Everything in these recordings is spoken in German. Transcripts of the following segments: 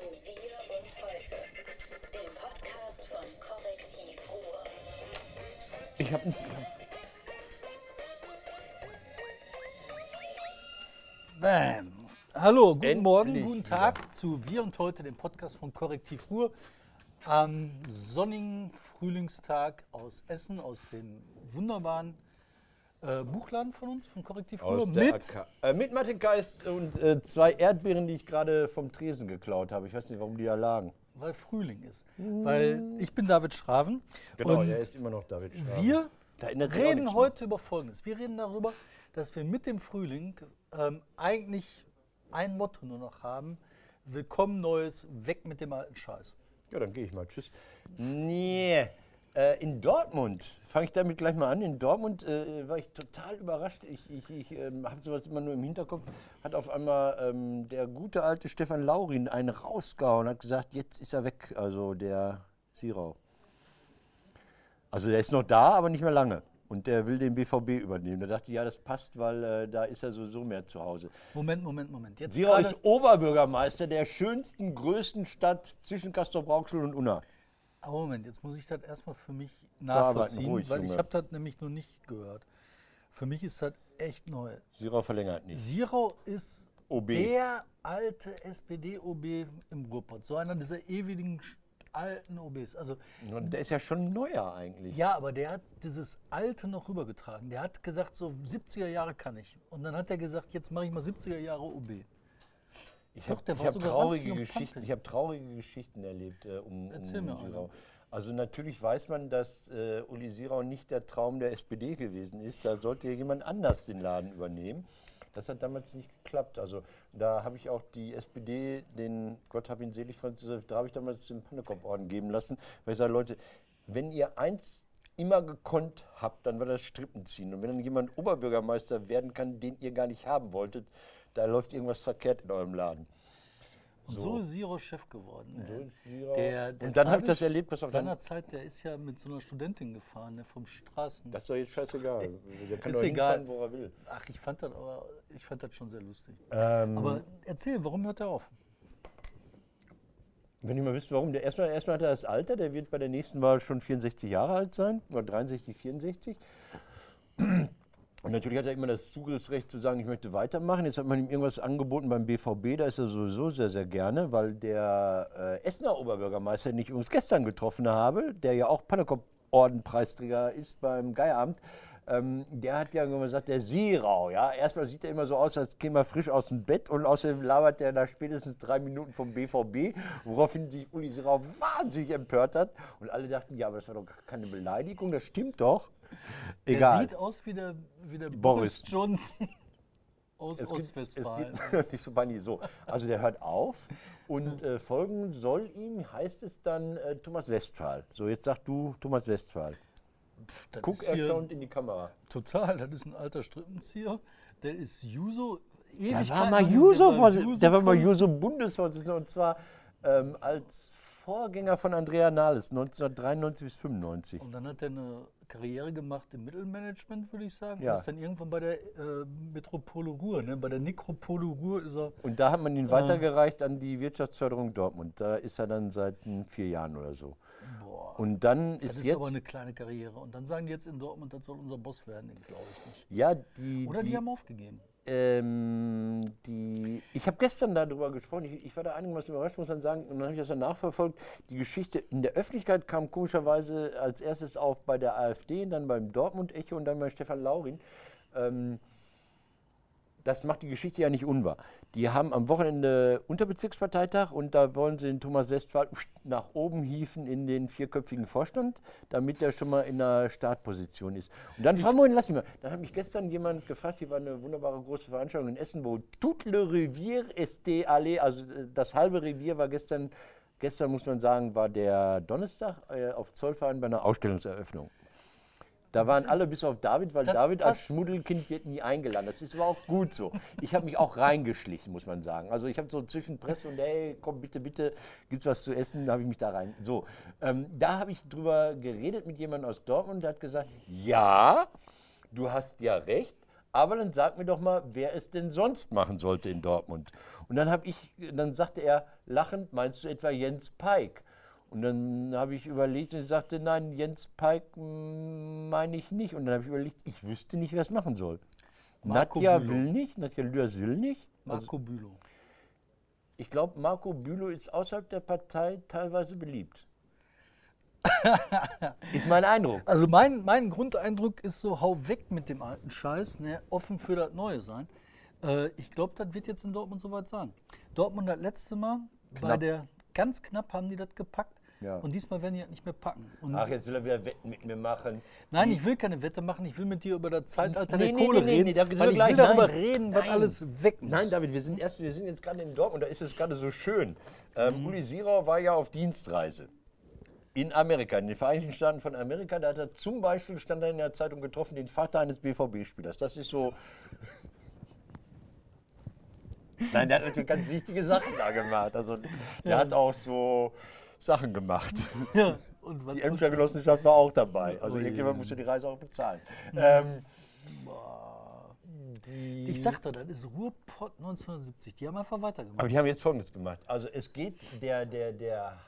zu Wir und Heute, dem Podcast von Korrektiv Ruhr. Ich habe Bam. Hallo, guten Endlich Morgen, guten wieder. Tag zu Wir und heute, dem Podcast von Korrektiv Ruhr. Am sonnigen Frühlingstag aus Essen, aus dem wunderbaren äh, Buchladen von uns, von Korrektiv aus mit. Äh, mit Martin Geist und äh, zwei Erdbeeren, die ich gerade vom Tresen geklaut habe. Ich weiß nicht, warum die da lagen. Weil Frühling ist. Weil ich bin David Schraven. Genau, und er ist immer noch David. Schraven. wir reden heute über Folgendes. Wir reden darüber, dass wir mit dem Frühling ähm, eigentlich ein Motto nur noch haben. Willkommen Neues, weg mit dem alten Scheiß. Ja, dann gehe ich mal. Tschüss. Nee. Äh, in Dortmund, fange ich damit gleich mal an. In Dortmund äh, war ich total überrascht. Ich, ich, ich ähm, habe sowas immer nur im Hinterkopf. Hat auf einmal ähm, der gute alte Stefan Laurin einen rausgehauen und hat gesagt, jetzt ist er weg, also der Sirau. Also der ist noch da, aber nicht mehr lange. Und der will den BVB übernehmen. Da dachte ich, ja, das passt, weil äh, da ist er sowieso mehr zu Hause. Moment, Moment, Moment. Jetzt Sirau ist Oberbürgermeister der schönsten, größten Stadt zwischen Castrop-Rauxel und Unna. Aber Moment, jetzt muss ich das erstmal für mich nachvollziehen, ruhig, weil ich habe das nämlich noch nicht gehört. Für mich ist das echt neu. Sirau verlängert nicht. Sirau ist OB. der alte SPD-OB im Ruhrpott. So einer dieser ewigen alten OBs. Also Und der ist ja schon neuer eigentlich. ja, aber der hat dieses Alte noch rübergetragen. Der hat gesagt, so 70er Jahre kann ich. Und dann hat er gesagt, jetzt mache ich mal 70er Jahre OB. Ich habe hab traurige Geschichten. Ich habe traurige Geschichten erlebt äh, um, Erzähl um mir Sirau. eine. Also natürlich weiß man, dass äh, Uli Sirau nicht der Traum der SPD gewesen ist. Da sollte ja jemand anders den Laden übernehmen. Das hat damals nicht geklappt. Also da habe ich auch die SPD, den Gott hab ihn selig, Franz Josef, da habe ich damals den Pannekopf-Orden geben lassen, weil ich sage, Leute, wenn ihr eins immer gekonnt habt, dann war das Strippenziehen. Und wenn dann jemand Oberbürgermeister werden kann, den ihr gar nicht haben wolltet, da läuft irgendwas verkehrt in eurem Laden. Und so, ist Sirau Chef geworden. Sirau- Der, der Und dann habe ich das erlebt, was auch dann. Seinerzeit, der ist ja mit so einer Studentin gefahren, ne, vom Straßen. Das ist doch jetzt scheißegal. Der kann Ist doch egal. hinfahren, wo er will. Ach, ich fand das aber, ich fand das schon sehr lustig. Ähm, Aber erzähl, warum hört er auf? wenn ihr mal wisst, warum. Der, erstmal, erstmal hat er das Alter, der wird bei der nächsten Wahl schon 64 Jahre alt sein, oder 63, 64. Und natürlich hat er immer das Zugriffsrecht zu sagen, ich möchte weitermachen. Jetzt hat man ihm irgendwas angeboten beim BVB, da ist er sowieso sehr, sehr gerne, weil der äh, Essener Oberbürgermeister, den ich übrigens gestern getroffen habe, der ja auch Pannekop-Orden-Preisträger ist beim Geieramt, ähm, der hat ja immer gesagt, der Seerau, ja, erstmal sieht er immer so aus, als käme er frisch aus dem Bett und außerdem labert der nach spätestens drei Minuten vom BVB, woraufhin sich Uli Seerau wahnsinnig empört hat und alle dachten, ja, aber das war doch keine Beleidigung, das stimmt doch. Egal. Der sieht aus wie der, wie der Boris. Boris Johnson aus Es gibt, es Ostwestfalen. gibt nicht so peinlich so. Also der hört auf und äh, folgen soll ihm, heißt es dann äh, Thomas Westphal. So, jetzt sag du Thomas Westphal. Das Guck ist hier erstaunt in die Kamera. Total, das ist ein alter Strippenzieher. Der ist Juso. Der war mal Juso, der war der war mal Juso- Juso Bundesvorsitzender und zwar ähm, als Vorgänger von Andrea Nahles 1993 bis 95. Und dann hat er eine Karriere gemacht im Mittelmanagement, würde ich sagen. Ja. Und ist dann irgendwann bei der äh, Metropole Ruhr, ne? bei der Nekropole Ruhr ist er. Und da hat man ihn weitergereicht an die Wirtschaftsförderung Dortmund. Da ist er dann seit hm, vier Jahren oder so. Boah. Und dann Das ist ist jetzt aber eine kleine Karriere. Und dann sagen die jetzt in Dortmund, das soll unser Boss werden, glaube ich nicht. ja die Oder die, die, haben aufgegeben. Ähm, die, ich habe gestern darüber gesprochen, ich, ich war da einigermaßen überrascht, muss man sagen, und dann habe ich das dann nachverfolgt. Die Geschichte in der Öffentlichkeit kam komischerweise als erstes auf bei der AfD, dann beim Dortmund-Echo und dann bei Stefan Laurin. Ähm, das macht die Geschichte ja nicht unwahr. Die haben am Wochenende Unterbezirksparteitag und da wollen sie den Thomas Westphal nach oben hieven in den vierköpfigen Vorstand, damit er schon mal in einer Startposition ist. Und dann, fahren wir lass mich mal. Dann hat mich gestern jemand gefragt, hier war eine wunderbare große Veranstaltung in Essen, wo tout le Revier est allé, also äh, das halbe Revier war gestern, gestern muss man sagen, war der Donnerstag äh, auf Zollverein bei einer Ausstellungseröffnung. Da waren alle bis auf David, weil Das David als. Schmuddelkind wird nie eingeladen. Das ist aber auch gut so. Ich habe mich auch reingeschlichen, muss man sagen. Also ich habe so zwischen Presse und hey, komm bitte, bitte, gibt's was zu essen? Da habe ich mich da rein. So, ähm, da habe ich drüber geredet mit jemandem aus Dortmund, der hat gesagt, ja, du hast ja recht, Aber dann sag mir doch mal, wer es denn sonst machen sollte in Dortmund. Und dann habe ich, dann sagte er lachend, meinst du etwa Jens Peik? Und dann habe ich überlegt und ich sagte, nein, Jens Peik meine ich nicht. Und dann habe ich überlegt, ich wüsste nicht, wer es machen soll. Marco Nadja Bülow. will nicht, Nadja Lüders will nicht. Also Marco Bülow. ich glaube, Marco Bülow ist außerhalb der Partei teilweise beliebt. ist mein Eindruck. Also mein, mein Grundeindruck ist so, hau weg mit dem alten Scheiß, ne, offen für das Neue sein. Äh, ich glaube, das wird jetzt in Dortmund soweit sein. Dortmund das letzte Mal, bei Knapp. der, ganz knapp haben die das gepackt. Ja. Und diesmal werden die das nicht mehr packen. Und Ach, jetzt will er wieder Wetten mit mir machen. nein, ich will keine Wette machen, ich will mit dir über das Zeitalter Nee, der nee, Kohle nee, nee, reden, nee, wir weil ich gleich. will darüber Nein, reden, was nein. alles weg muss. Nein, David, wir sind erst, wir sind jetzt gerade in Dortmund, da ist es gerade so schön. Mhm. Ähm, Uli Sirau war ja auf Dienstreise in Amerika, in den Vereinigten Staaten von Amerika. Da hat er zum Beispiel, stand er in der Zeitung getroffen, den Vater eines BVB-Spielers. Das ist so. Nein, der hat natürlich ganz wichtige Sachen da gemacht. Also, der hat auch so Sachen gemacht. Ja, Die Emscher Genossenschaft war auch dabei. Also, Ui. irgendjemand musste die Reise auch bezahlen. Ähm, ich sagte, das ist Ruhrpott 1970. Die haben einfach weitergemacht. Aber die haben jetzt Folgendes gemacht. Also es geht der, der, der,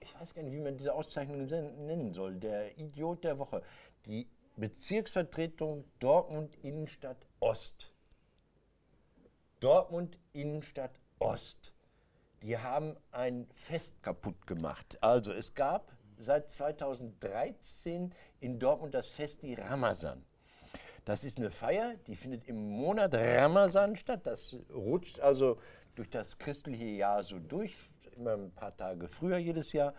ich weiß gar nicht, wie man diese Auszeichnung nennen soll, der Idiot der Woche. Die Bezirksvertretung Dortmund Innenstadt Ost. Dortmund Innenstadt Ost. Die haben ein Fest kaputt gemacht. Also es gab seit 2013 in Dortmund das Fest die Ramazan. Das ist eine Feier, die findet im Monat Ramazan statt. Das rutscht also durch das christliche Jahr so durch, immer ein paar Tage früher jedes Jahr.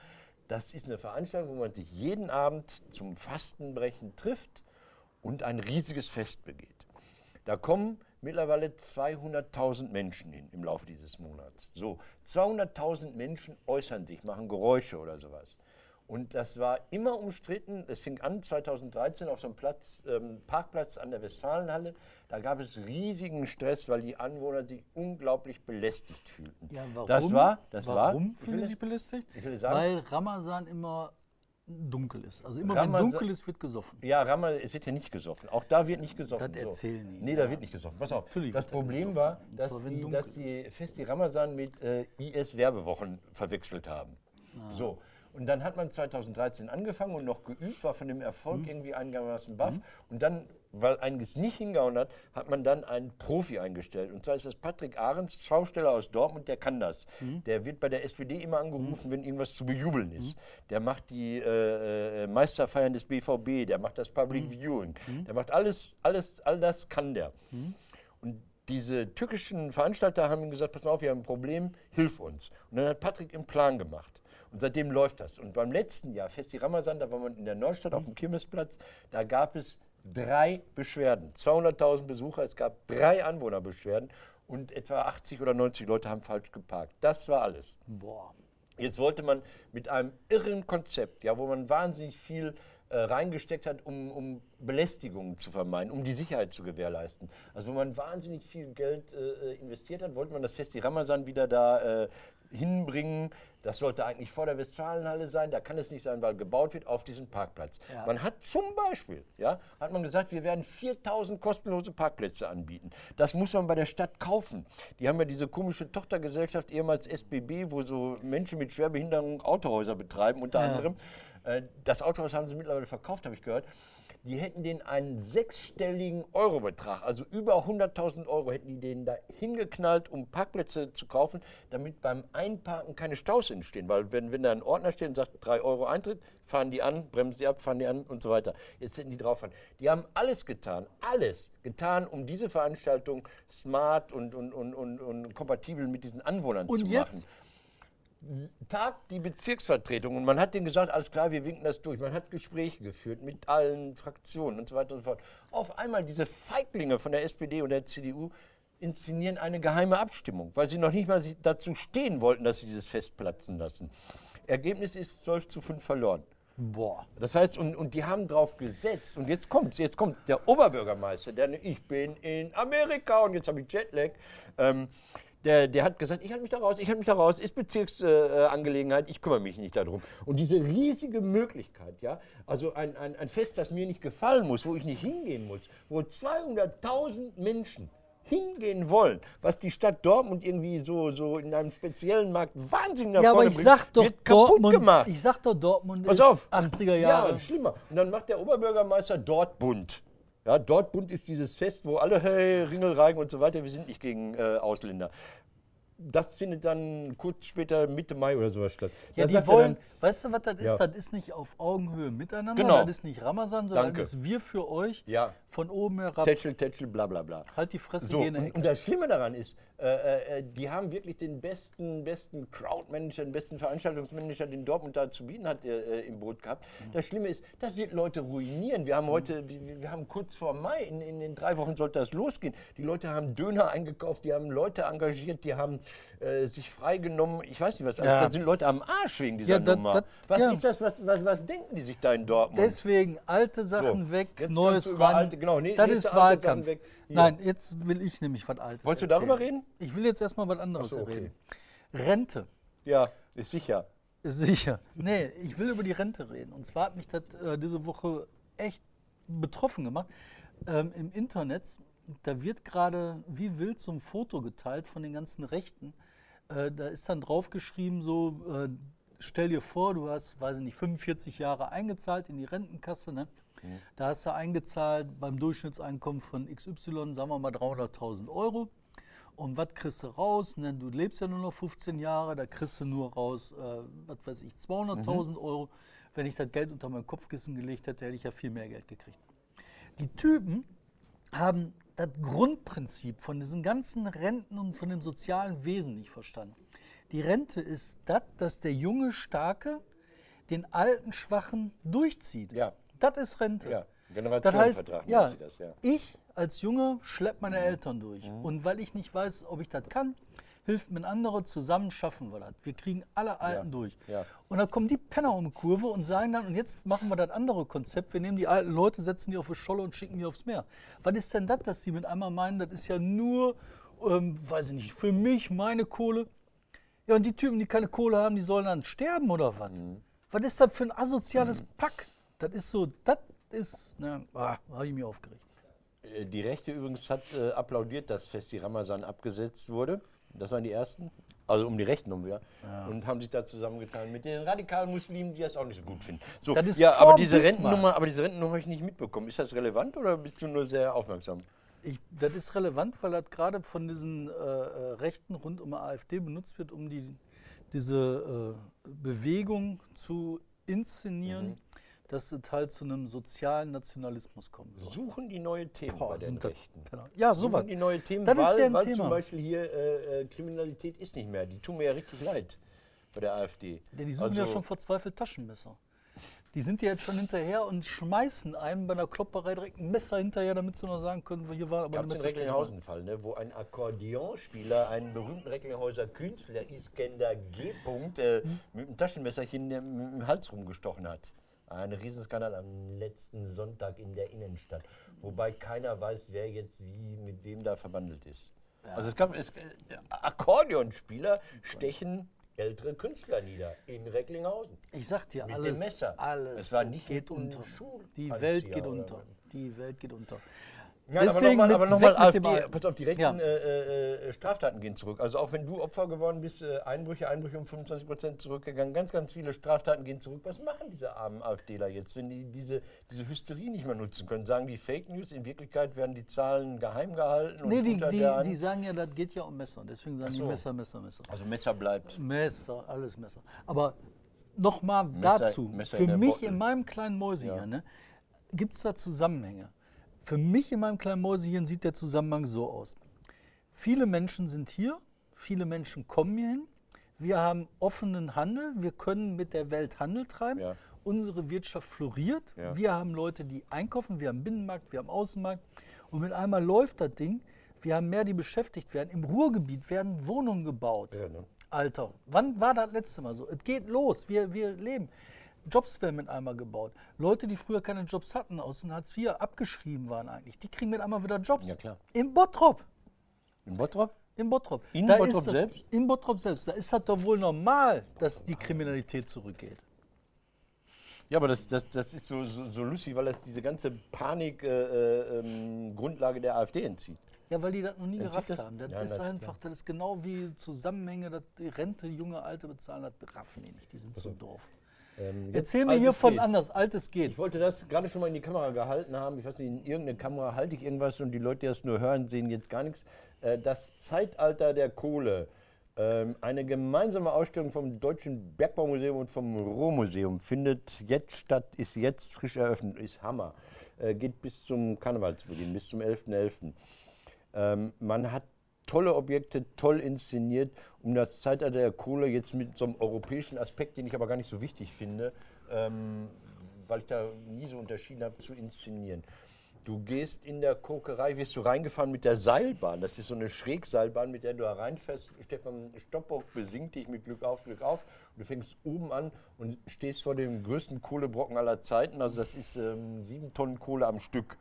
Das ist eine Veranstaltung, wo man sich jeden Abend zum Fastenbrechen trifft und ein riesiges Fest begeht. Da kommen mittlerweile 200.000 Menschen hin im Laufe dieses Monats. So, 200.000 Menschen äußern sich, machen Geräusche oder sowas. Und das war immer umstritten. Es fing an 2013 auf so einem Platz, ähm, Parkplatz an der Westfalenhalle. Da gab es riesigen Stress, weil die Anwohner sich unglaublich belästigt fühlten. Ja, warum? Das war, das war. warum ich fühlen das- sich belästigt? sagen- Weil Ramazan immer dunkel ist. Also immer Ramazan- wenn dunkel ist, wird gesoffen. Ja, Rammer, es wird ja nicht gesoffen. Auch da wird nicht gesoffen. Das erzählen die. Nee, da wird nicht gesoffen. Pass auf. Natürlich das Problem war, dass die, dass die Festi Ramazan mit äh, IS-Werbewochen verwechselt haben. Ah. So. Und dann hat man 2013 angefangen und noch geübt, war von dem Erfolg Mhm. irgendwie einigermaßen baff. Und dann, weil einiges nicht hingehauen hat, hat man dann einen Profi eingestellt. Und zwar ist das Patrick Ahrens, Schausteller aus Dortmund, der kann das. Mhm. Der wird bei der SPD immer angerufen, wenn irgendwas zu bejubeln ist. Der macht die äh, äh, Meisterfeiern des BVB, der macht das Public Viewing, der macht alles, alles, all das kann der. Und diese türkischen Veranstalter haben ihm gesagt, pass mal auf, wir haben ein Problem, hilf uns. Und dann hat Patrick einen Plan gemacht. Und seitdem läuft das. Und beim letzten Jahr, Festi Ramazan, da war man in der Neustadt auf dem Kirmesplatz, da gab es drei Beschwerden. 200.000 Besucher, es gab drei Anwohnerbeschwerden und etwa 80 oder 90 Leute haben falsch geparkt. Das war alles. Boah. Jetzt wollte man mit einem irren Konzept, ja, wo man wahnsinnig viel äh, reingesteckt hat, um, um Belästigungen zu vermeiden, um die Sicherheit zu gewährleisten. Also wo man wahnsinnig viel Geld äh, investiert hat, wollte man das Festi Ramazan wieder da äh, hinbringen. Das sollte eigentlich vor der Westfalenhalle sein. Da kann es nicht sein, weil gebaut wird auf diesem Parkplatz. Ja. Man hat zum Beispiel, ja, hat man gesagt, wir werden 4000 kostenlose Parkplätze anbieten. Das muss man bei der Stadt kaufen. Die haben ja diese komische Tochtergesellschaft, ehemals SBB, wo so Menschen mit Schwerbehinderung Autohäuser betreiben, unter Ja. anderem. Äh, Das Autohaus haben sie mittlerweile verkauft, habe ich gehört. Die hätten denen einen sechsstelligen Eurobetrag, also über 100.000 Euro, hätten die denen da hingeknallt, um Parkplätze zu kaufen, damit beim Einparken keine Staus entstehen. Weil wenn, wenn da ein Ordner steht und sagt 3 Euro Eintritt, fahren die an, bremsen die ab, fahren die an und so weiter. Jetzt hätten die drauf fahren. Die haben alles getan, alles getan, um diese Veranstaltung smart und, und, und, und, und kompatibel mit diesen Anwohnern Und zu jetzt? machen tagt die Bezirksvertretung und man hat denen gesagt, alles klar, wir winken das durch. Man hat Gespräche geführt mit allen Fraktionen und so weiter und so fort. Auf einmal diese Feiglinge von der SPD und der CDU inszenieren eine geheime Abstimmung, weil sie noch nicht mal dazu stehen wollten, dass sie dieses Fest platzen lassen. Ergebnis ist 12 zu 5 verloren. Boah. Das heißt, und, und die haben drauf gesetzt. Und jetzt kommt jetzt kommt der Oberbürgermeister, der ich bin in Amerika und jetzt habe ich Jetlag. Ähm, Der, der hat gesagt, ich halte mich da raus, ich halte mich da raus, ist Bezirksangelegenheit, äh, ich kümmere mich nicht darum. Und diese riesige Möglichkeit, ja, also ein, ein, ein Fest, das mir nicht gefallen muss, wo ich nicht hingehen muss, wo 200.000 Menschen hingehen wollen, was die Stadt Dortmund irgendwie so, so in einem speziellen Markt wahnsinnig nach Ja, aber vorne ich bringt, sag doch wird Dortmund, gemacht. ich sag doch Dortmund Pass auf. 80er Jahre. Ja, schlimmer. Und dann macht der Oberbürgermeister Dortbund. Ja, Dortbund ist dieses Fest, wo alle, hey, Ringelreigen und so weiter, wir sind nicht gegen äh, Ausländer. Das findet dann kurz später Mitte Mai oder sowas statt. Ja, Da die wollen, dann, weißt du, was das ist? Ja. Das ist nicht auf Augenhöhe miteinander, Genau. das ist nicht Ramazan, sondern Danke. das ist wir für euch Ja. von oben herab. Tätschel, Tätschel, bla bla bla. Halt die Fresse, So, geh in und, und das Schlimme daran ist, äh, äh, die haben wirklich den besten, besten Crowdmanager, den besten Veranstaltungsmanager, den Dortmund da zu bieten hat, äh, äh, im Boot gehabt. Das Schlimme ist, das wird Leute ruinieren. Wir haben heute, wir, wir haben kurz vor Mai, in, in den drei Wochen sollte das losgehen. Die Leute haben Döner eingekauft, die haben Leute engagiert, die haben äh, sich freigenommen. Ich weiß nicht was, also Ja. da sind Leute am Arsch wegen dieser Ja, dat- Nummer. dat- was ja. ist das, was, was, was denken die sich da in Dortmund? Deswegen alte Sachen So, weg, Neues du ran. alte- genau, nee, das ist Wahlkampf. Nein, jetzt will ich nämlich was Altes Wolltest du erzählen. darüber reden? Ich will jetzt erstmal was anderes so, okay. reden. Rente. ja, ist sicher. Ist Sicher. Nee, ich will über die Rente reden. Und zwar hat mich das äh, diese Woche echt betroffen gemacht. Ähm, Im Internet, da wird gerade wie wild so ein Foto geteilt von den ganzen Rechten. Äh, da ist dann draufgeschrieben so, äh, stell dir vor, du hast, weiß ich nicht, 45 Jahre eingezahlt in die Rentenkasse. Ne? Da hast du eingezahlt beim Durchschnittseinkommen von XY, sagen wir mal 300.000 Euro. Und was kriegst du raus? Ne? Du lebst ja nur noch 15 Jahre, da kriegst du nur raus, äh, was weiß ich, 200.000 Euro. Wenn ich das Geld unter mein Kopfkissen gelegt hätte, hätte ich ja viel mehr Geld gekriegt. Die Typen haben das Grundprinzip von diesen ganzen Renten und von dem sozialen Wesen nicht verstanden. Die Rente ist das, dass der junge Starke den alten Schwachen durchzieht. Ja. Das ist Rente. Ja, Das heißt, ja, das, ja. ich als Junge schleppe meine Eltern durch. Und weil ich nicht weiß, ob ich das kann, hilft mir ein anderer, zusammen schaffen wir das. Wir kriegen alle Alten Ja, durch. ja. Und dann kommen die Penner um die Kurve und sagen dann, und jetzt machen wir das andere Konzept, wir nehmen die alten Leute, setzen die auf die Scholle und schicken die aufs Meer. Was ist denn das, dass die mit einmal meinen, das ist ja nur, ähm, weiß ich nicht, für mich, meine Kohle. Ja, und die Typen, die keine Kohle haben, die sollen dann sterben oder was? Mhm. Was ist das für ein asoziales Pack? Das ist so, das ist, ne, ah, habe ich mich aufgeregt. Äh, Die Rechte übrigens hat äh, applaudiert, dass Festi Ramazan abgesetzt wurde. Das waren die ersten. Also um die Rechten um wieder. Und haben sich da zusammengetan mit den radikalen Muslimen, die das auch nicht so gut finden. So, Das ist ja, aber diese Bismarck. Rentennummer, aber diese Rentennummer habe ich nicht mitbekommen. Ist das relevant oder bist du nur sehr aufmerksam? Ich, das ist relevant, weil das gerade von diesen äh, äh, Rechten rund um die AfD benutzt wird, um die, diese äh, Bewegung zu inszenieren, Mhm. Dass es halt zu einem sozialen Nationalismus kommen soll. Suchen die neue Themen Boah, bei den Rechten. Penner. Ja, sowas. Suchen die neue Themen, Das ist weil, deren weil Thema. zum Beispiel hier äh, äh, Kriminalität ist nicht mehr. Die tun mir ja richtig leid bei der AfD. Ja, die suchen ja Also- schon verzweifelt Taschenmesser. Die sind ja jetzt schon hinterher und schmeißen einem bei einer Klopperei direkt ein Messer hinterher, damit sie noch sagen können, hier war aber den Messerstecher. Recklinghausen-Fall, ne, wo ein Akkordeonspieler einen berühmten Recklinghäuser Künstler, Iskender G. -Punkt, äh, mit einem Taschenmesserchen dem Hals rumgestochen hat. Ein Riesenskandal am letzten Sonntag in der Innenstadt. Wobei keiner weiß, wer jetzt wie mit wem da verbandelt ist. Also es gab es, äh, Akkordeonspieler stechen ältere Künstler nieder in Recklinghausen. Ich sag dir, Mit alles, dem Messer. alles Es war nicht geht mit unter. Schul- Die Welt geht unter. Die Welt geht unter. Nein, Deswegen aber nochmal noch Alten. pass auf, die rechten Ja. äh, äh, Straftaten gehen zurück. Also auch wenn du Opfer geworden bist, äh, Einbrüche, Einbrüche um 25 Prozent zurückgegangen, ganz, ganz viele Straftaten gehen zurück. Was machen diese armen AfDler jetzt, wenn die diese, diese Hysterie nicht mehr nutzen können? Sagen die Fake News, in Wirklichkeit werden die Zahlen geheim gehalten? und Nee, die, die, die sagen ja, das geht ja um Messer. Deswegen sagen Ach die so. Messer, Messer, Messer. also Messer bleibt. Messer, alles Messer. Aber nochmal dazu, Messer für mich Bottle. in meinem kleinen Mäuschen Ja. ne, gibt es da Zusammenhänge. Für mich in meinem kleinen Mäuschen sieht der Zusammenhang so aus. Viele Menschen sind hier, viele Menschen kommen hierhin. Wir haben offenen Handel, wir können mit der Welt Handel treiben. Ja. Unsere Wirtschaft floriert. Ja. Wir haben Leute, die einkaufen, wir haben Binnenmarkt, wir haben Außenmarkt. Und mit einmal läuft das Ding. Wir haben mehr, die beschäftigt werden. Im Ruhrgebiet werden Wohnungen gebaut. Ja, ne? Alter, wann war das letzte Mal so? Es geht los, wir, wir leben. Jobs werden mit einmal gebaut. Leute, die früher keine Jobs hatten, aus dem Hartz IV abgeschrieben waren eigentlich, die kriegen mit einmal wieder Jobs. Ja, klar. Im Bottrop. In Bottrop? In Bottrop. In Da Bottrop ist, selbst? In Bottrop selbst. Da ist das doch wohl normal, dass die Kriminalität zurückgeht. Ja, aber das, das, das ist so, so, so lustig, weil das diese ganze Panik-Grundlage äh, ähm, Grundlage der AfD entzieht. Ja, weil die das noch nie Entzieht gerafft das? haben. Das Ja, ist das- einfach, das ist genau wie Zusammenhänge, dass die Rente junge Alte bezahlen, das raffen die nicht, die sind so doof. Ähm, Erzähl mir Altes hier von geht. anders, Altes geht. Ich wollte das gerade schon mal in die Kamera gehalten haben. Ich weiß nicht, in irgendeine Kamera halte ich irgendwas und die Leute, die das nur hören, sehen jetzt gar nichts. Äh, Das Zeitalter der Kohle. Ähm, Eine gemeinsame Ausstellung vom Deutschen Bergbaumuseum und vom Ruhrmuseum findet jetzt statt, ist jetzt frisch eröffnet, ist Hammer. Äh, Geht bis zum Karnevalsbeginn, bis zum 11.11. Ähm, man hat tolle Objekte, toll inszeniert, um das Zeitalter der Kohle jetzt mit so einem europäischen Aspekt, den ich aber gar nicht so wichtig finde, ähm, weil ich da nie so unterschieden habe, zu inszenieren. Du gehst in der Kokerei, wirst du reingefahren mit der Seilbahn. Das ist so eine Schrägseilbahn, mit der du da reinfährst. Stefan Stoppock besingt dich mit Glück auf, Glück auf. Und du fängst oben an und stehst vor dem größten Kohlebrocken aller Zeiten. Also das ist ähm, sieben Tonnen Kohle am Stück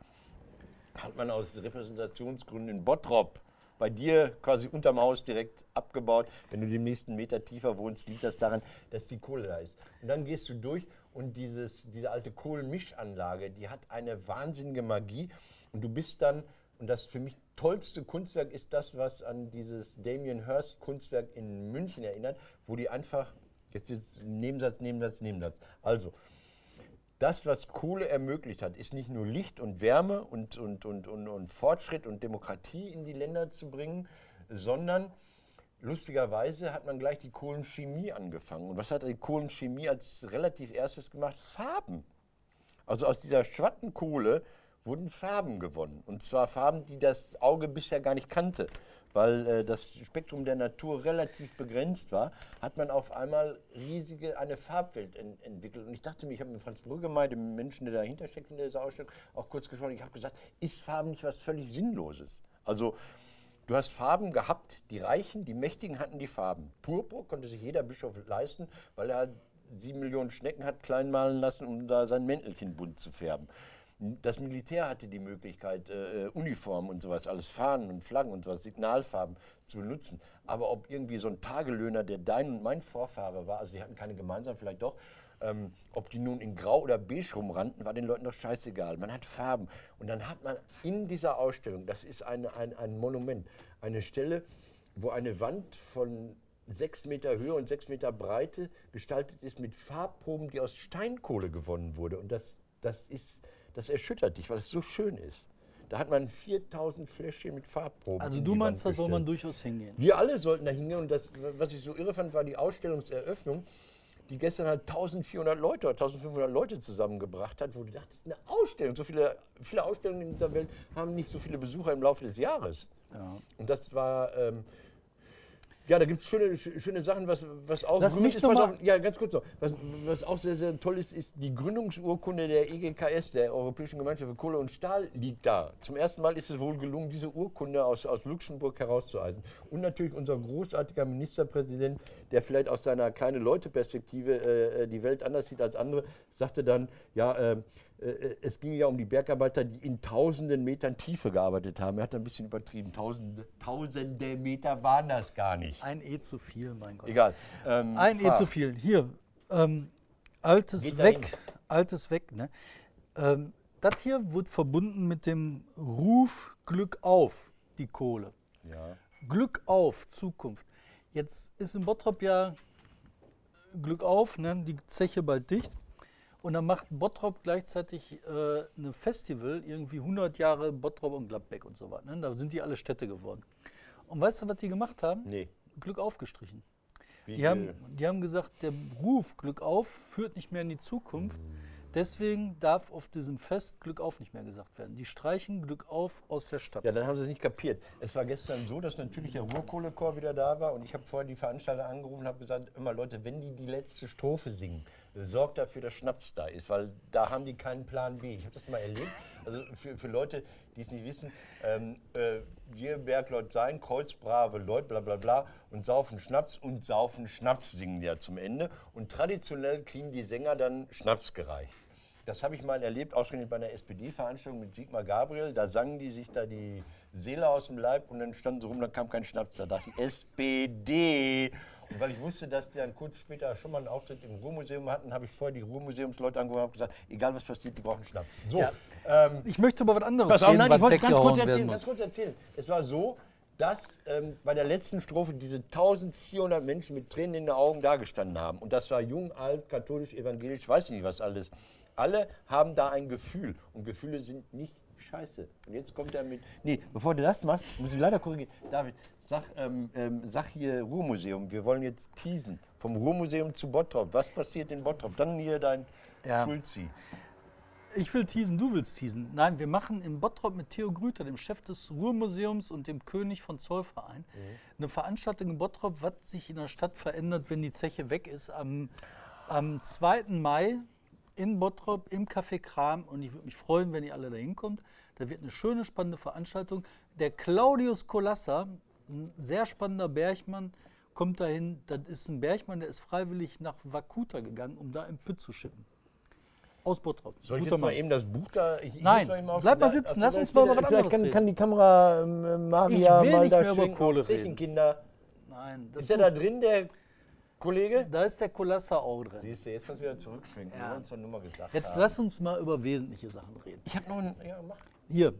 hat man aus Repräsentationsgründen in Bottrop bei dir quasi unterm Haus direkt abgebaut. Wenn du den nächsten Meter tiefer wohnst, liegt das daran, dass die Kohle da ist. Und dann gehst du durch und dieses, diese alte Kohlenmischanlage, die hat eine wahnsinnige Magie. Und du bist dann, und das für mich tollste Kunstwerk ist das, was an dieses Damien Hirst Kunstwerk in München erinnert, wo die einfach, jetzt ist Nebensatz, Nebensatz, Nebensatz. Also, das, was Kohle ermöglicht hat, ist nicht nur Licht und Wärme und, und, und, und, und Fortschritt und Demokratie in die Länder zu bringen, sondern lustigerweise hat man gleich die Kohlenchemie angefangen. Und was hat die Kohlenchemie als relativ erstes gemacht? Farben. Also aus dieser Schwattenkohle wurden Farben gewonnen. Und zwar Farben, die das Auge bisher gar nicht kannte. Weil äh, das Spektrum der Natur relativ begrenzt war, hat man auf einmal riesige, eine Farbwelt en entwickelt. Und ich dachte mir, ich habe mit Franz Brüggemeier, dem Menschen, der dahinter steckt in dieser Ausstellung, auch kurz gesprochen. Ich habe gesagt, ist Farben nicht was völlig Sinnloses? Also Du hast Farben gehabt, die Reichen, die Mächtigen hatten die Farben. Purpur konnte sich jeder Bischof leisten, weil er sieben Millionen Schnecken hat klein malen lassen, um da sein Mäntelchen bunt zu färben. Das Militär hatte die Möglichkeit, äh, Uniformen und sowas, alles Fahnen und Flaggen und sowas, Signalfarben zu benutzen. Aber ob irgendwie so ein Tagelöhner, der dein und mein Vorfahre war, also wir hatten keine gemeinsam, vielleicht doch, ähm, ob die nun in Grau oder Beige rumrannten, war den Leuten doch scheißegal. Man hat Farben. Und dann hat man in dieser Ausstellung, das ist eine, ein, ein Monument, eine Stelle, wo eine Wand von sechs Meter Höhe und sechs Meter Breite gestaltet ist mit Farbproben, die aus Steinkohle gewonnen wurde. Und das, das, ist, das erschüttert dich, weil es so schön ist. Da hat man 4000 Fläschchen mit Farbproben. Also du meinst, da soll man durchaus hingehen. Wir alle sollten da hingehen und das, was ich so irre fand, war die Ausstellungseröffnung, die gestern halt 1400 Leute oder 1500 Leute zusammengebracht hat, wo du dachtest, eine Ausstellung, so viele, viele Ausstellungen in dieser Welt haben nicht so viele Besucher im Laufe des Jahres. Ja. Und das war, ähm, ja, da gibt es schöne, sch- schöne Sachen, was, was auch Lass mich ist, was mal- auch, ja, ganz kurz noch, was, was auch sehr, sehr toll ist, ist die Gründungsurkunde der EGKS, der Europäischen Gemeinschaft für Kohle und Stahl, liegt da. Zum ersten Mal ist es wohl gelungen, diese Urkunde aus, aus Luxemburg herauszueisen. Und natürlich unser großartiger Ministerpräsident, der vielleicht aus seiner kleine Leute-Perspektive äh, die Welt anders sieht als andere, sagte dann, ja, äh, äh, es ging ja um die Bergarbeiter, die in tausenden Metern Tiefe gearbeitet haben. Er hat ein bisschen übertrieben. Tausende, tausende Meter waren das gar nicht. Ein E zu viel, mein Gott. Egal. Ähm, Ein E Farb. zu viel. Hier, ähm, altes Geht weg, altes weg. Ne? Ähm, das hier wird verbunden mit dem Ruf Glück auf, die Kohle. Ja. Glück auf, Zukunft. Jetzt ist in Bottrop ja Glück auf, ne? die Zeche bald dicht. Und dann macht Bottrop gleichzeitig äh, ein Festival, irgendwie 100 Jahre Bottrop und Gladbeck und so weiter. Ne? Da sind die alle Städte geworden. Und weißt du, was die gemacht haben? Nee. Glück aufgestrichen. Wie Die haben, die haben gesagt, der Ruf Glück auf führt nicht mehr in die Zukunft. Deswegen darf auf diesem Fest Glück auf nicht mehr gesagt werden. Die streichen Glück auf aus der Stadt. Ja, dann haben sie es nicht kapiert. Es war gestern so, dass natürlich der Ruhrkohlechor wieder da war und ich habe vorher die Veranstalter angerufen und habe gesagt, immer Leute, wenn die die letzte Strophe singen, sorgt dafür, dass Schnaps da ist, weil da haben die keinen Plan B. Ich habe das mal erlebt. Also für, für Leute, die es nicht wissen, ähm, äh, wir Bergleut sein, kreuzbrave Leute, bla bla bla, und saufen Schnaps und saufen Schnaps singen ja zum Ende. Und traditionell kriegen die Sänger dann Schnaps gereicht. Das habe ich mal erlebt, ausgerechnet bei einer SPD-Veranstaltung mit Sigmar Gabriel. Da sangen die sich da die Seele aus dem Leib und dann standen sie rum, dann kam kein Schnaps. Da dachte ich, SPD. Und weil ich wusste, dass die dann kurz später schon mal einen Auftritt im Ruhrmuseum hatten, habe ich vorher die Ruhrmuseumsleute angerufen und gesagt, egal was passiert, die brauchen Schnaps. So, Ja. ähm, Ich möchte über was anderes Pass auf, reden, nein, was ich wollte es ganz kurz erzählen, ganz kurz erzählen. Es war so, dass ähm, bei der letzten Strophe diese 1400 Menschen mit Tränen in den Augen dagestanden haben. Und das war jung, alt, katholisch, evangelisch, weiß ich nicht was alles. Alle haben da ein Gefühl. Und Gefühle sind nicht scheiße. Und jetzt kommt er mit. Nee, bevor du das machst, muss ich leider korrigieren. David, sag, ähm, ähm, sag hier Ruhrmuseum. Wir wollen jetzt teasen. Vom Ruhrmuseum zu Bottrop. Was passiert in Bottrop? Dann hier dein Ja. Schulzi. Ich will teasen, du willst teasen. Nein, wir machen in Bottrop mit Theo Grüter, dem Chef des Ruhrmuseums und dem König von Zollverein, eine Veranstaltung in Bottrop, was sich in der Stadt verändert, wenn die Zeche weg ist. Am, am 2. Mai in Bottrop im Café Kram und ich würde mich freuen, wenn ihr alle da hinkommt. Da wird eine schöne, spannende Veranstaltung. Der Claudius Kolassa, ein sehr spannender Bergmann, kommt dahin. Das ist ein Bergmann, der ist freiwillig nach Wakuta gegangen, um da im Pütt zu schippen. Aus Bottrop. Soll ich Guter jetzt mal Mann. eben das Buch da? Ich, ich Nein, muss noch eben auf- bleib mal sitzen, lass uns mal über was vielleicht anderes kann, reden. kann die Kamera ähm, Maria Ich will mal nicht da mehr über Kohle reden. Zechenkinder. Nein, das Ist der da drin, der Kollege? da ist der Kolassa auch drin. Siehst du, jetzt kannst du wieder zurückschwenken. Ja. Wir uns nur mal gesagt Jetzt haben. lass uns mal über wesentliche Sachen reden. Ich habe noch ein... Ja, mach. Hier,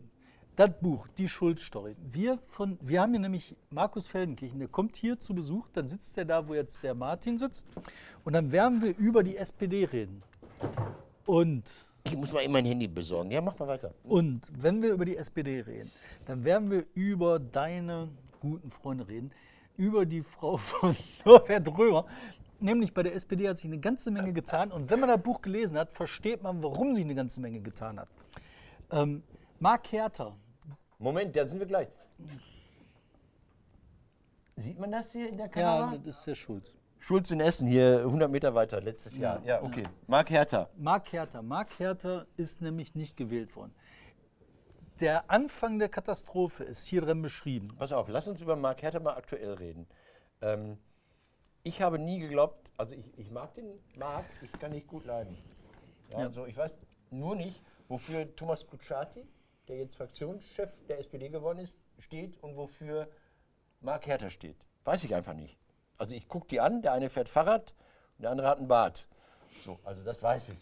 das Buch, die Schuldstory. Wir, von, wir haben hier nämlich Markus Feldenkirchen, der kommt hier zu Besuch, dann sitzt er da, wo jetzt der Martin sitzt. Und dann werden wir über die SPD reden. Und, Ich muss mal eben mein Handy besorgen. Ja, mach mal weiter. und wenn wir über die SPD reden, dann werden wir über deine guten Freunde reden, über die Frau von Norbert Römer. Nämlich bei der SPD hat sich eine ganze Menge getan. Und wenn man das Buch gelesen hat, versteht man, warum sich eine ganze Menge getan hat. Ähm, Mark Herter, Moment, da sind wir gleich. Sieht man das hier in der ja, Kamera? das ist der Schulz. Schulz in Essen, hier 100 Meter weiter, letztes Jahr. Ja, okay. Marc Hertha. Mark Herter. Mark Herter ist nämlich nicht gewählt worden. Der Anfang der Katastrophe ist hier drin beschrieben. Pass auf, lass uns über Marc Hertha mal aktuell reden. Ähm, ich habe nie geglaubt, also ich, ich mag den Marc, ich kann nicht gut leiden. Ja, Ja. Also ich weiß nur nicht, wofür Thomas Kutschaty, der jetzt Fraktionschef der SPD geworden ist, steht und wofür Marc Hertha steht. Weiß ich einfach nicht. Also ich gucke die an, der eine fährt Fahrrad und der andere hat einen Bart. So, also das weiß ich.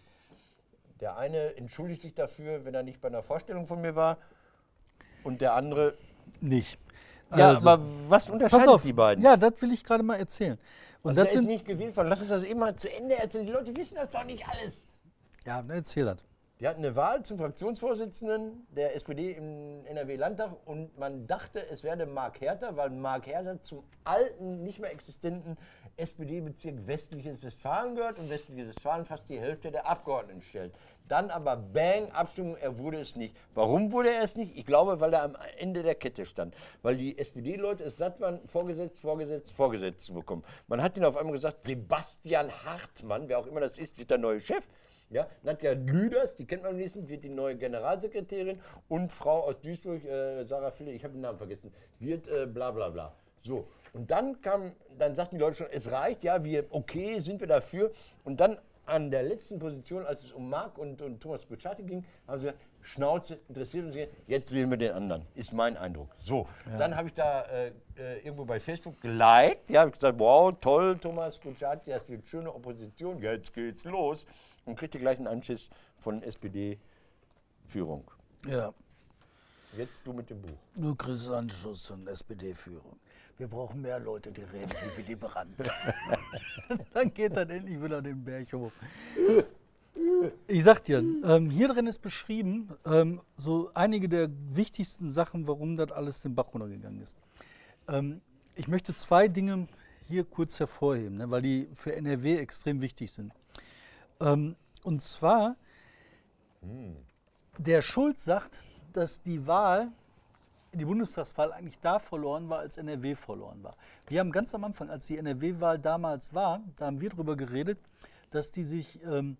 Der eine entschuldigt sich dafür, wenn er nicht bei einer Vorstellung von mir war und der andere Nicht. ja, Also, aber was pass unterscheidet auf. die beiden? Ja, das will ich gerade mal erzählen. Und also das ist nicht gewählt worden. Lass uns das immer zu Ende erzählen. Die Leute wissen das doch nicht alles. ja, erzähl das. Die hatten eine Wahl zum Fraktionsvorsitzenden der SPD im NRW-Landtag und man dachte, es werde Marc Hertha, weil Marc Hertha zum alten, nicht mehr existenten SPD-Bezirk Westliches Westfalen gehört und Westliches Westfalen fast die Hälfte der Abgeordneten stellt. Dann aber Bang, Abstimmung, er wurde es nicht. Warum wurde er es nicht? Ich glaube, weil er am Ende der Kette stand. Weil die SPD-Leute es satt waren, vorgesetzt, vorgesetzt, vorgesetzt zu bekommen. Man hat ihnen auf einmal gesagt, Sebastian Hartmann, wer auch immer das ist, wird der neue Chef. Ja, Nadja Lüders, die kennt man nächsten, wird die neue Generalsekretärin und Frau aus Duisburg, äh, Sarah Fille, ich habe den Namen vergessen, wird äh, bla bla bla. So, und dann kam, dann sagten die Leute schon, es reicht, ja, wir, okay, sind wir dafür. Und dann an der letzten Position, als es um Marc und, und Thomas Kutschaty ging, haben sie gesagt, Schnauze, interessiert uns nicht, jetzt wählen wir den anderen, ist mein Eindruck. So, dann habe ich da äh, äh, irgendwo bei Facebook geliked, ja, habe gesagt, wow, toll, Thomas Kutschaty, das wird schöne Opposition, jetzt geht's los. Und kriegte gleich einen Anschiss von SPD-Führung. Ja. Jetzt du mit dem Buch. Du kriegst Anschluss von SPD-Führung. Wir brauchen mehr Leute, die reden wie Willy Brandt. Dann geht dann endlich wieder den Berg hoch. Ich sag dir, ähm, hier drin ist beschrieben, ähm, so einige der wichtigsten Sachen, warum das alles den Bach runtergegangen ist. Ähm, ich möchte zwei Dinge hier kurz hervorheben, ne, weil die für NRW extrem wichtig sind. Ähm, und zwar, der Schulz sagt, dass die Wahl, die Bundestagswahl eigentlich da verloren war, als NRW verloren war. Wir haben ganz am Anfang, als die NRW-Wahl damals war, da haben wir darüber geredet, dass die sich, ähm,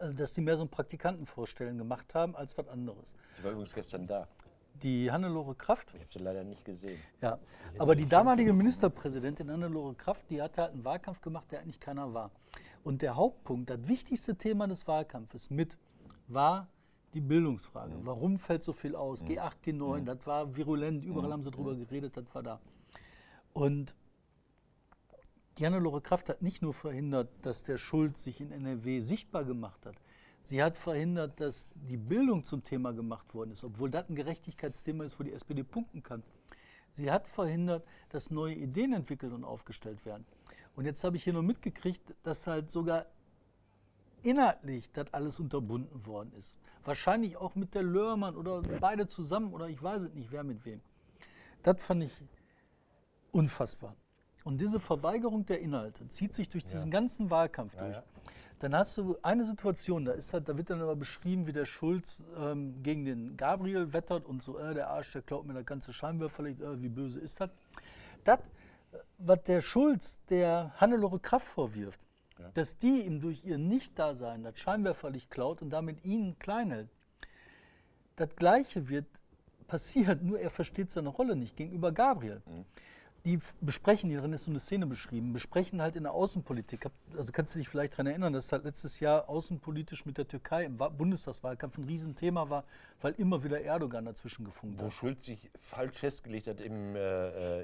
also dass die mehr so ein Praktikantenvorstellen gemacht haben als was anderes. Ich war übrigens gestern da. Die Hannelore Kraft, Ich habe sie leider nicht gesehen. ja, aber die damalige Ministerpräsidentin Hannelore Kraft, die hatte halt einen Wahlkampf gemacht, der eigentlich keiner war. Und der Hauptpunkt, das wichtigste Thema des Wahlkampfes mit war die Bildungsfrage. Warum fällt so viel aus? G8, G9, das war virulent, überall haben sie drüber geredet, das war da. Und die Hannelore Kraft hat nicht nur verhindert, dass der Schulz sich in NRW sichtbar gemacht hat. Sie hat verhindert, dass die Bildung zum Thema gemacht worden ist, obwohl das ein Gerechtigkeitsthema ist, wo die SPD punkten kann. Sie hat verhindert, dass neue Ideen entwickelt und aufgestellt werden. Und jetzt habe ich hier noch mitgekriegt, dass halt sogar inhaltlich das alles unterbunden worden ist. Wahrscheinlich auch mit der Lörmann oder beide zusammen oder ich weiß es nicht, wer mit wem. Das fand ich unfassbar. Und diese Verweigerung der Inhalte zieht sich durch diesen ganzen Wahlkampf durch. ja. Dann hast du eine Situation, da, ist halt, da wird dann aber beschrieben, wie der Schulz ähm, gegen den Gabriel wettert und so, äh, der Arsch, der klaut mir das ganze Scheinwerferlicht, äh, wie böse ist das? Das, was der Schulz der Hannelore Kraft vorwirft, dass die ihm durch ihr Nichtdasein das Scheinwerferlicht klaut und damit ihn klein hält, das Gleiche wird passiert, nur er versteht seine Rolle nicht gegenüber Gabriel. Die besprechen, hier drin ist so eine Szene beschrieben, besprechen halt in der Außenpolitik. Also kannst du dich vielleicht daran erinnern, dass halt letztes Jahr außenpolitisch mit der Türkei im Wa- Bundestagswahlkampf ein Riesenthema war, weil immer wieder Erdogan dazwischen gefunkt Wo hat. Schulz sich falsch festgelegt hat im, äh,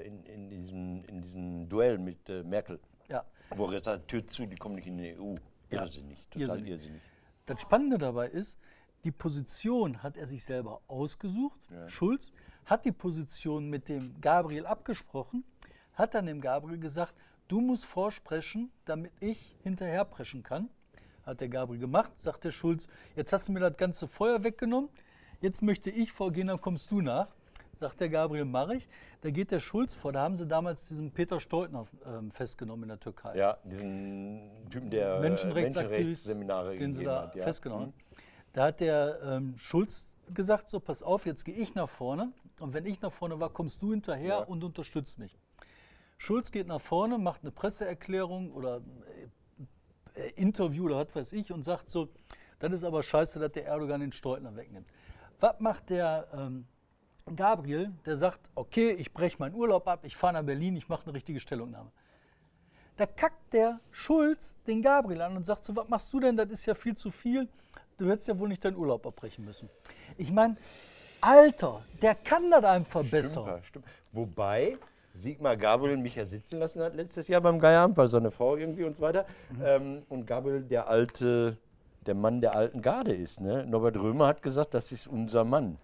äh, in, in, diesem, in diesem Duell mit äh, Merkel. Ja. Wo er gesagt hat, Tür zu, die kommen nicht in die EU. Ja, Irrsinnig, total irrsinnig. irrsinnig. Das Spannende dabei ist, die Position hat er sich selber ausgesucht, Schulz, hat die Position mit dem Gabriel abgesprochen, hat dann dem Gabriel gesagt, du musst vorsprechen, damit ich hinterherpreschen kann. Hat der Gabriel gemacht, sagt der Schulz, jetzt hast du mir das ganze Feuer weggenommen, jetzt möchte ich vorgehen, dann kommst du nach. Sagt der Gabriel, mache ich. Da geht der Schulz vor, da haben sie damals diesen Peter Steutner ähm, festgenommen in der Türkei. Ja, diesen Typen, der Menschenrechtsaktivist, Menschenrechtsseminare den sie da hat. Ja. festgenommen Mhm. haben. Da hat der ähm, Schulz gesagt, so pass auf, jetzt gehe ich nach vorne und wenn ich nach vorne war, kommst du hinterher Ja. und unterstützt mich. Schulz geht nach vorne, macht eine Presseerklärung oder äh, äh, Interview oder was weiß ich und sagt so, das ist aber scheiße, dass der Erdogan den Steutner wegnimmt. Was macht der ähm, Gabriel? Der sagt, okay, ich breche meinen Urlaub ab, ich fahre nach Berlin, ich mache eine richtige Stellungnahme. Da kackt der Schulz den Gabriel an und sagt so, was machst du denn, das ist ja viel zu viel, du hättest ja wohl nicht deinen Urlaub abbrechen müssen. Ich meine, Alter, der kann das einfach besser. Stimmt, stimmt. Wobei Sigmar Gabriel mich ja sitzen lassen hat letztes Jahr beim Geieramt, weil seine Frau irgendwie und so weiter. Ähm, und Gabriel der alte, der Mann der alten Garde ist. Ne? Norbert Römer hat gesagt, das ist unser Mann.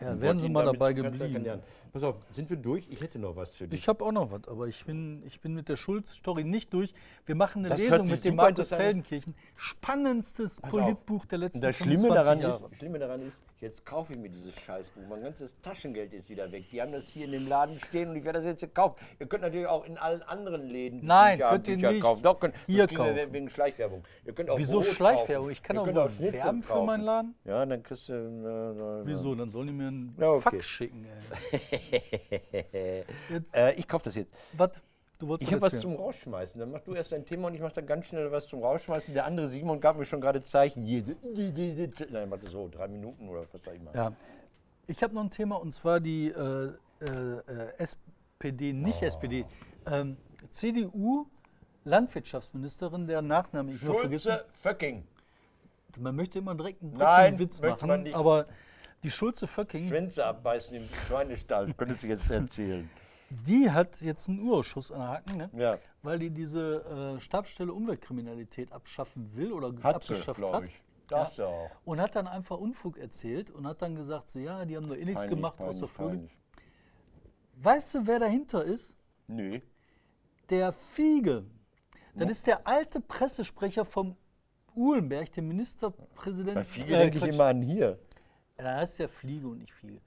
Ja, Und wären sie mal dabei geblieben. Pass auf, sind wir durch? Ich hätte noch was für dich. Ich habe auch noch was, aber ich bin, ich bin mit der Schulz-Story nicht durch. Wir machen eine Das Lesung mit dem Markus. Feldenkirchen. Spannendstes Pass Politbuch der letzten das Schlimme 25 daran, Jahre. ist, Schlimme daran ist, jetzt kaufe ich mir dieses Scheißbuch. Mein ganzes Taschengeld ist wieder weg. Die haben das hier in dem Laden stehen und ich werde das jetzt gekauft. Ihr könnt natürlich auch in allen anderen Läden Nein, Bücher- könnt ihr Bücher nicht. kaufen. Doch, könnt, Hier kaufen. wegen Schleichwerbung. Ihr könnt auch Wieso Brot Schleichwerbung? kaufen. Ich kann Ihr auch wohl Schnitzel werben für kaufen. meinen Laden. Ja, dann kriegst du... Äh, äh, Wieso? Dann sollen die mir einen Ja, okay. Fax schicken. Ey. Äh, ich kaufe das jetzt. was? Du wolltest Ich habe was zum Rausschmeißen. Dann mach du erst dein Thema und ich mache dann ganz schnell was zum Rausschmeißen. Der andere Simon gab mir schon gerade Zeichen. Nein, warte so, drei Minuten oder was sag ich mal. Ja. Ich habe noch ein Thema und zwar die äh, äh, SPD, nicht Oh. SPD, ähm, CDU Landwirtschaftsministerin, der Nachname ich nur vergessen. Schulze Föcking. Man möchte immer direkt einen Nein, Witz machen, aber die Schulze Föcking, Schwänze abbeißen im Schweinestall. Könntest du jetzt erzählen. die hat jetzt einen Urausschuss an der Hacken, ne? Ja. weil die diese äh, Stabsstelle Umweltkriminalität abschaffen will oder Hat sie, abgeschafft glaub hat. ich. Darf sie auch. Und hat dann einfach Unfug erzählt und hat dann gesagt, so ja, die haben doch eh nichts gemacht peinlich, außer Vögel. peinlich. Weißt du, wer dahinter ist? Nee. Der Fiege. Das ist der alte Pressesprecher vom Uhlenberg, dem Ministerpräsidenten. Bei Fiege denke ich immer an hier. Da heißt der Fliege und nicht Fiege.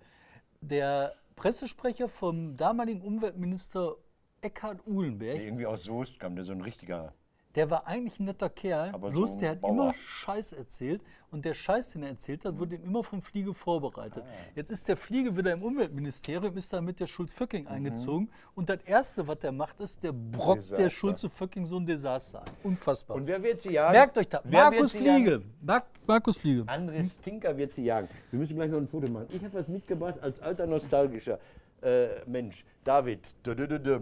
Der Pressesprecher vom damaligen Umweltminister Eckhard Uhlenberg, Der irgendwie aus Soest kam, der so ein richtiger. Der war eigentlich ein netter Kerl, Aber bloß so der hat Bauer. immer Scheiß erzählt und der Scheiß, den er erzählt hat, wurde ihm immer vom Fliege vorbereitet. Ah. Jetzt ist der Fliege wieder im Umweltministerium, ist da mit der Schulz-Föcking Mhm. eingezogen und das Erste, was der macht, ist, der brockt der Desaster. Schulze-Föcking so ein Desaster ein. Unfassbar. Und wer wird sie jagen? Merkt euch das, Markus? Fliege. Mar Markus Fliege. Andres Tinker wird sie jagen. Wir müssen gleich noch ein Foto machen. Ich habe was mitgebracht als alter nostalgischer äh, Mensch. David. Dö, dö, dö.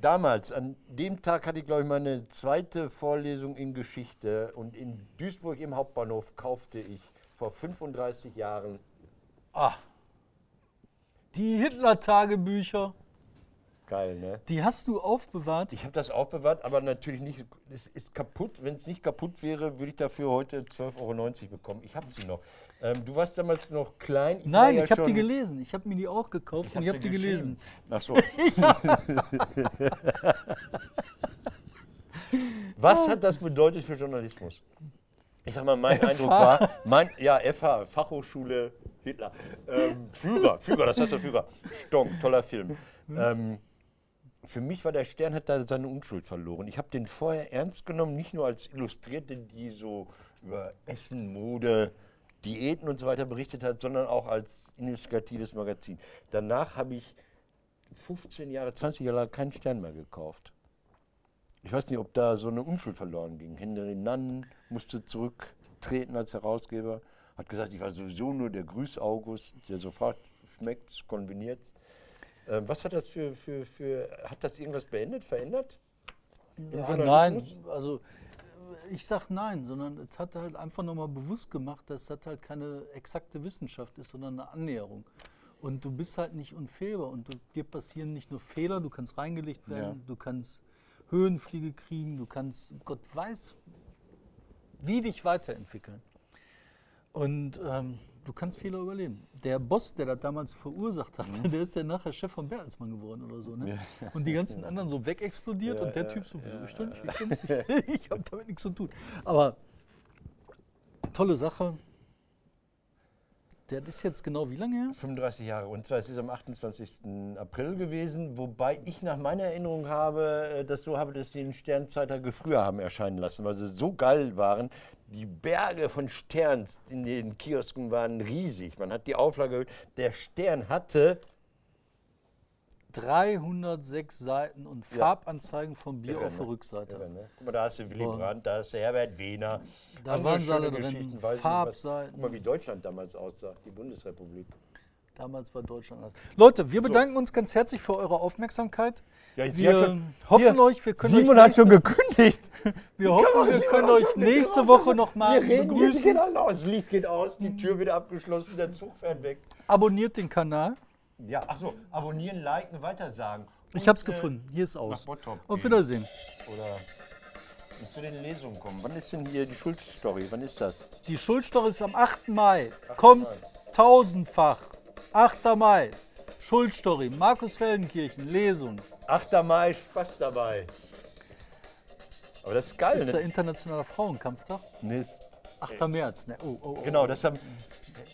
Damals, an dem Tag hatte ich, glaube ich, meine zweite Vorlesung in Geschichte und in Duisburg im Hauptbahnhof kaufte ich vor 35 Jahren. Ah. Die Hitler-Tagebücher, Geil, ne? die hast du aufbewahrt. Ich habe das aufbewahrt, aber natürlich nicht. Es ist kaputt. Wenn es nicht kaputt wäre, würde ich dafür heute 12,90 Euro bekommen. Ich habe sie noch. Ähm, du warst damals noch klein. Ich Nein, ja ich habe die gelesen. Ich habe mir die auch gekauft und ich hab habe die gelesen. Ach so. Was hat das bedeutet für Journalismus? Ich sag mal, mein Eindruck war, mein, ja, FH, Fachhochschule Hitler. Ähm, Führer, Führer, das heißt der Führer. Stonk, toller Film. Ähm, für mich war der Stern, hat da seine Unschuld verloren. Ich habe den vorher ernst genommen, nicht nur als Illustrierte, die so über Essen, Mode, Diäten und so weiter berichtet hat, sondern auch als investigatives Magazin. Danach habe ich 15 Jahre, 20 Jahre lang keinen Stern mehr gekauft. Ich weiß nicht, ob da so eine Unschuld verloren ging. Henry Nann musste zurücktreten als Herausgeber, hat gesagt, ich war sowieso nur der Grüß-August, der so fragt, schmeckt's, konveniert's. Ähm, was hat das für, für, für, hat das irgendwas beendet, verändert? Ja, nein, also äh, ich sag nein, sondern es hat halt einfach nochmal bewusst gemacht, dass das halt keine exakte Wissenschaft ist, sondern eine Annäherung. Und du bist halt nicht unfehlbar und du, dir passieren nicht nur Fehler, du kannst reingelegt werden, Ja. du kannst Höhenfliege kriegen, du kannst, Gott weiß, wie dich weiterentwickeln. Und ähm, du kannst Fehler überleben. Der Boss, der das damals verursacht hatte, Mhm. der ist ja nachher Chef von Bertelsmann geworden oder so. Ne? Und die ganzen anderen so wegexplodiert Ja, und der ja, Typ so, ja, ich ich nicht. Ich habe damit nichts zu tun. Aber tolle Sache. Der ist jetzt genau wie lange her? 35 Jahre. Und zwar es ist am 28. April gewesen, wobei ich nach meiner Erinnerung habe, äh, das so habe, dass sie den Sternzeitage früher haben erscheinen lassen, weil sie so geil waren. Die Berge von Sterns in den Kiosken waren riesig. Man hat die Auflage erhöht. Der Stern hatte 306 Seiten und Ja. Farbanzeigen vom Bier Irre, auf der ne? Rückseite. Irre, ne? Guck mal, da hast du Willy. Brandt, da hast du Herbert Wehner. Da Andere waren sie alle drin, Farbseiten. Guck mal, wie Deutschland damals aussah, die Bundesrepublik. Damals war Deutschland anders. Leute, wir bedanken uns ganz herzlich für eure Aufmerksamkeit. Ja, wir ja, schon- hoffen Hier, euch, wir können Simon euch hat schon nächste, gekündigt. wir hoffen, wir können euch nächste. Woche nochmal jetzt, begrüßen. Das Licht geht aus, die Tür wird abgeschlossen, der Zug fährt weg. Abonniert den Kanal. Ja, achso, abonnieren, liken, weitersagen. Ich Und, hab's äh, gefunden. Hier ist aus. Auf. Wiedersehen. Oder zu den Lesungen kommen. Wann ist denn hier die Schuldstory? Wann ist das? Die Schuldstory ist am 8. Mai. Kommt tausendfach. 8. Mai. Schuldstory. Markus Feldenkirchen. Lesung. 8. Mai, Spaß dabei. Aber das ist geil. Ist ne? der internationale Frauenkampftag? Nee, ist- 8. März. Ne? Oh, oh, oh. Genau, das haben.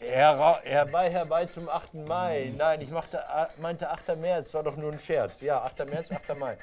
Herbei, herbei zum 8. Mai. Nein, ich machte, meinte 8. März, war doch nur ein Scherz. Ja, 8. März, 8. Mai.